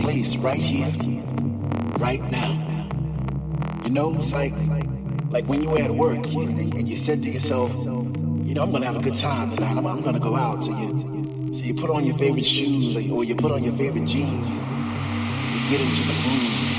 place right here, right now. You know, it's like like when you were at work and, and you said to yourself, you know, I'm gonna have a good time tonight. I'm, I'm gonna go out. So you so you put on your favorite shoes or you, put on your favorite jeans. You get into the groove.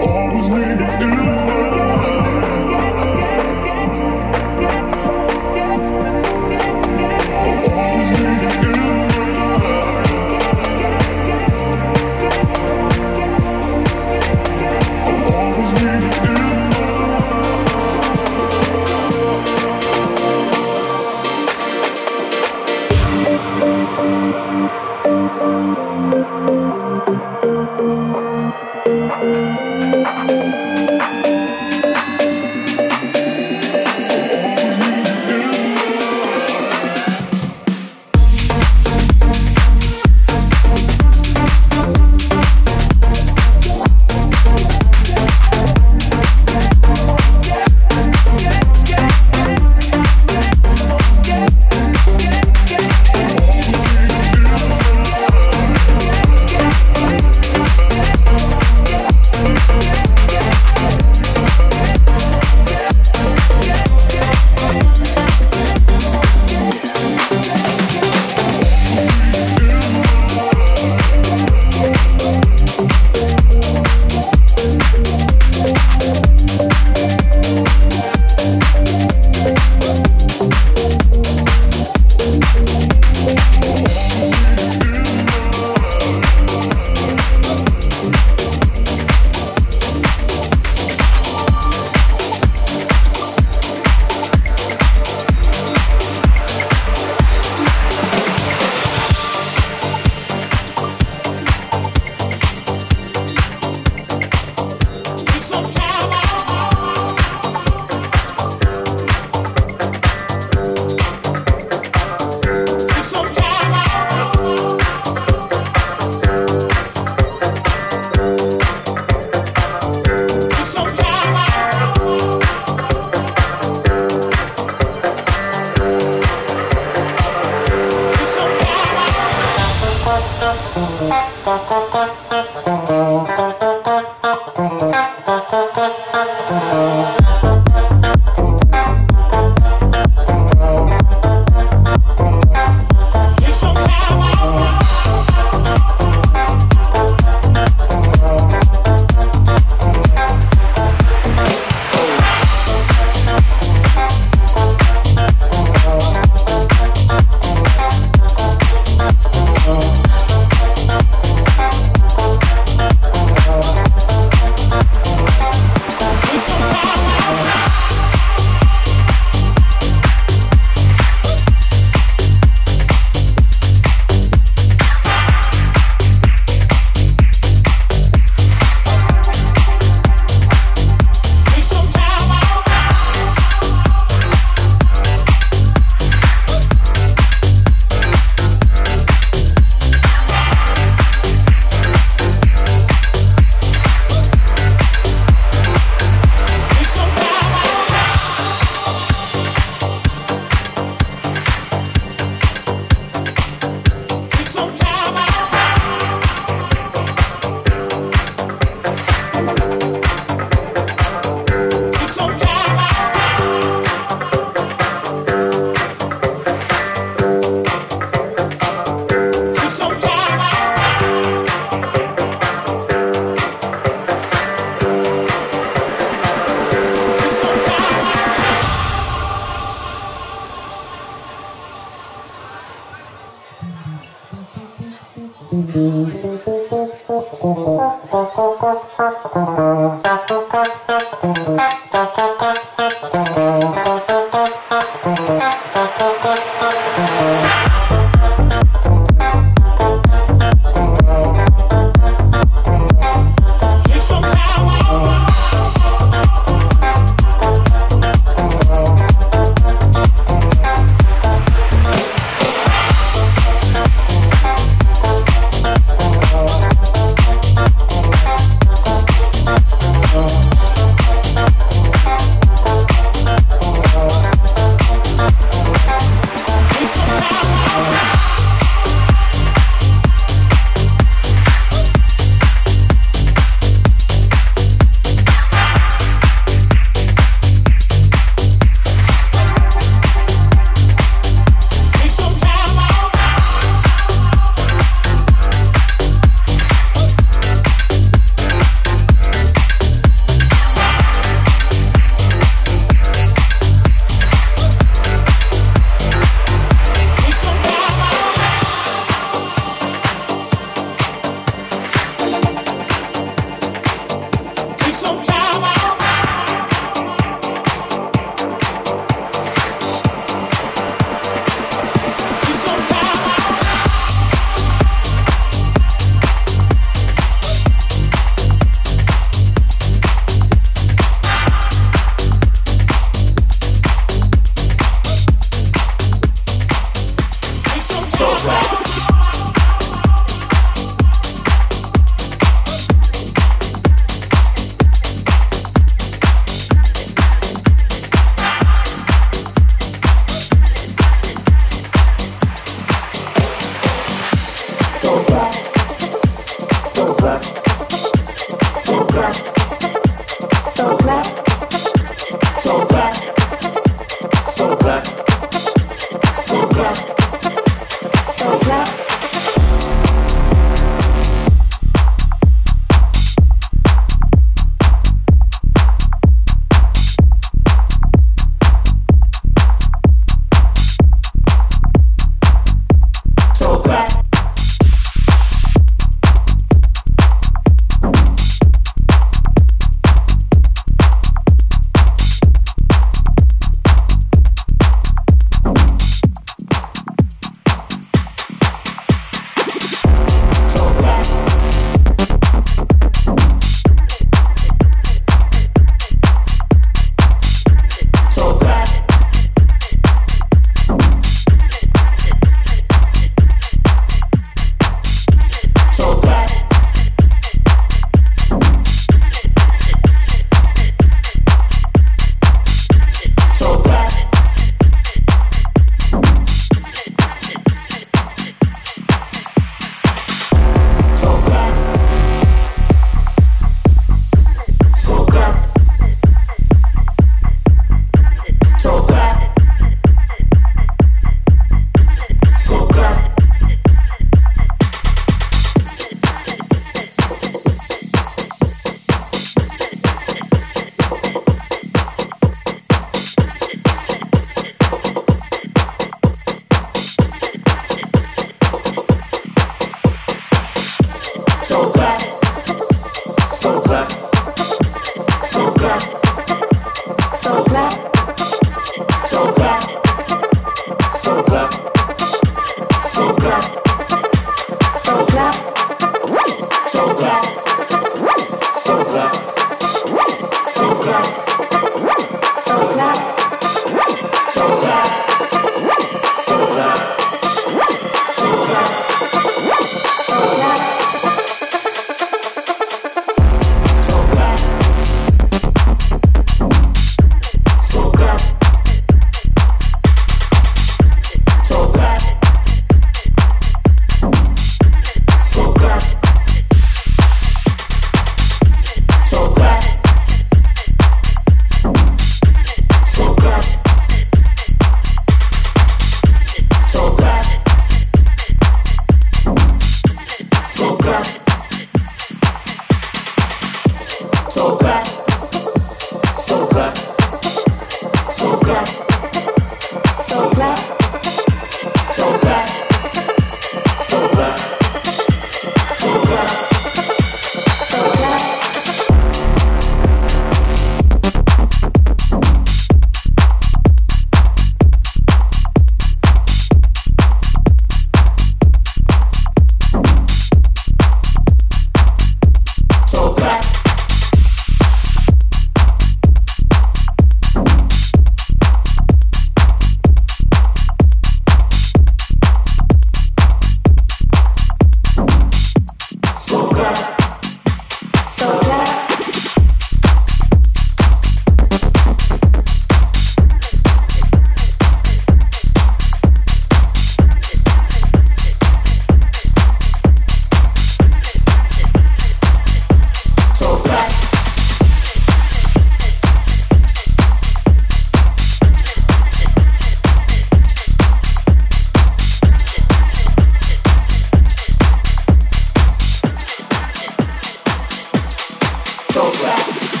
track.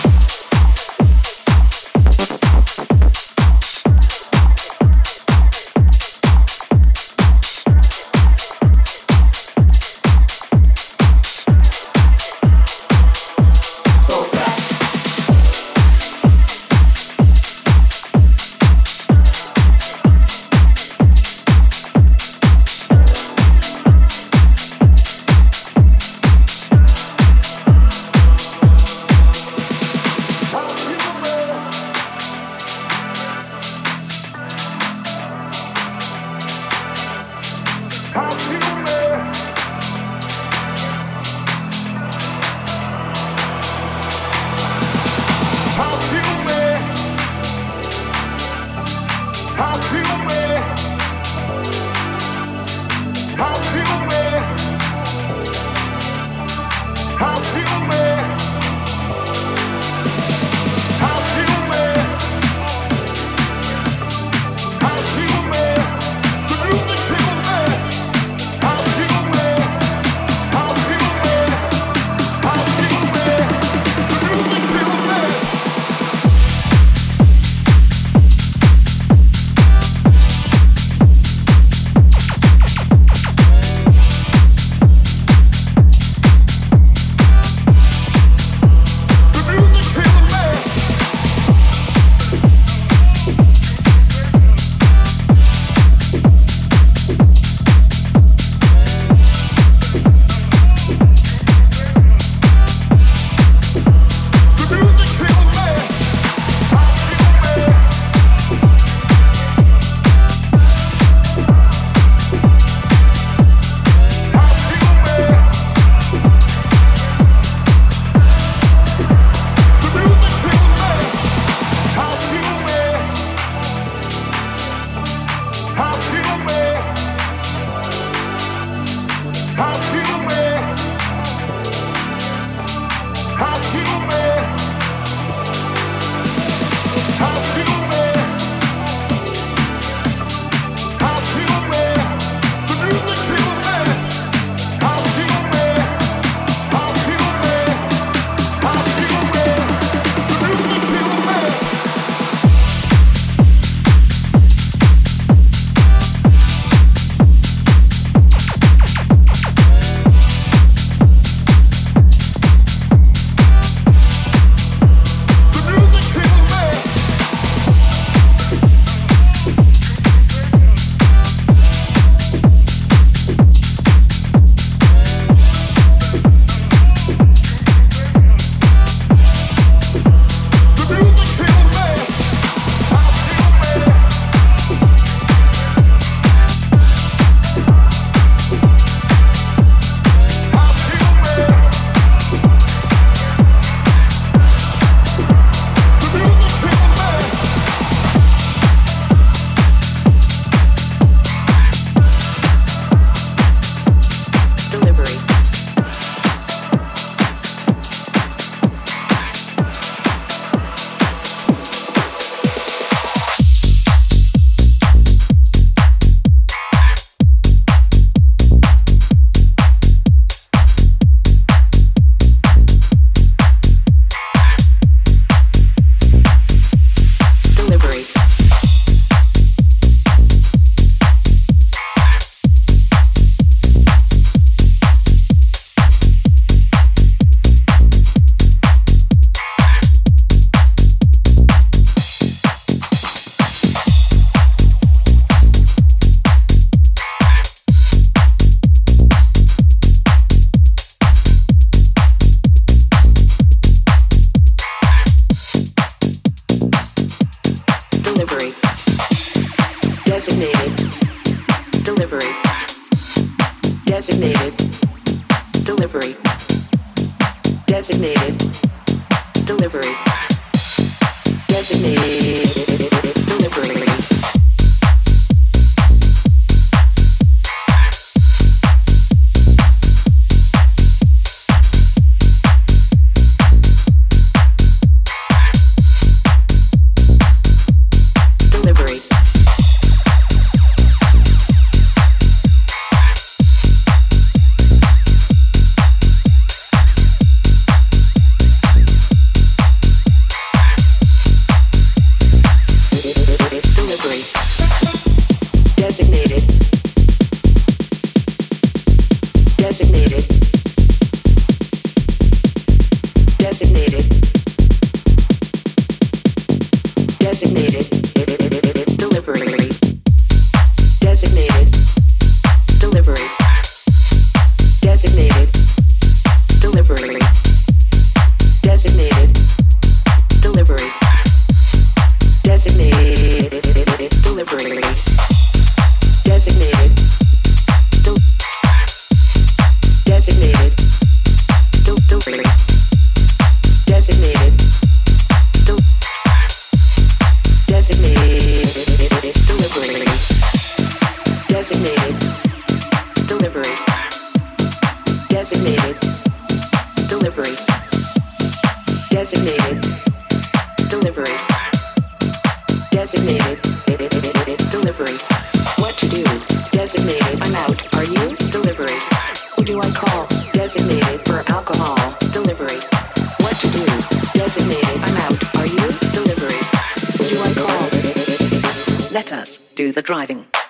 Let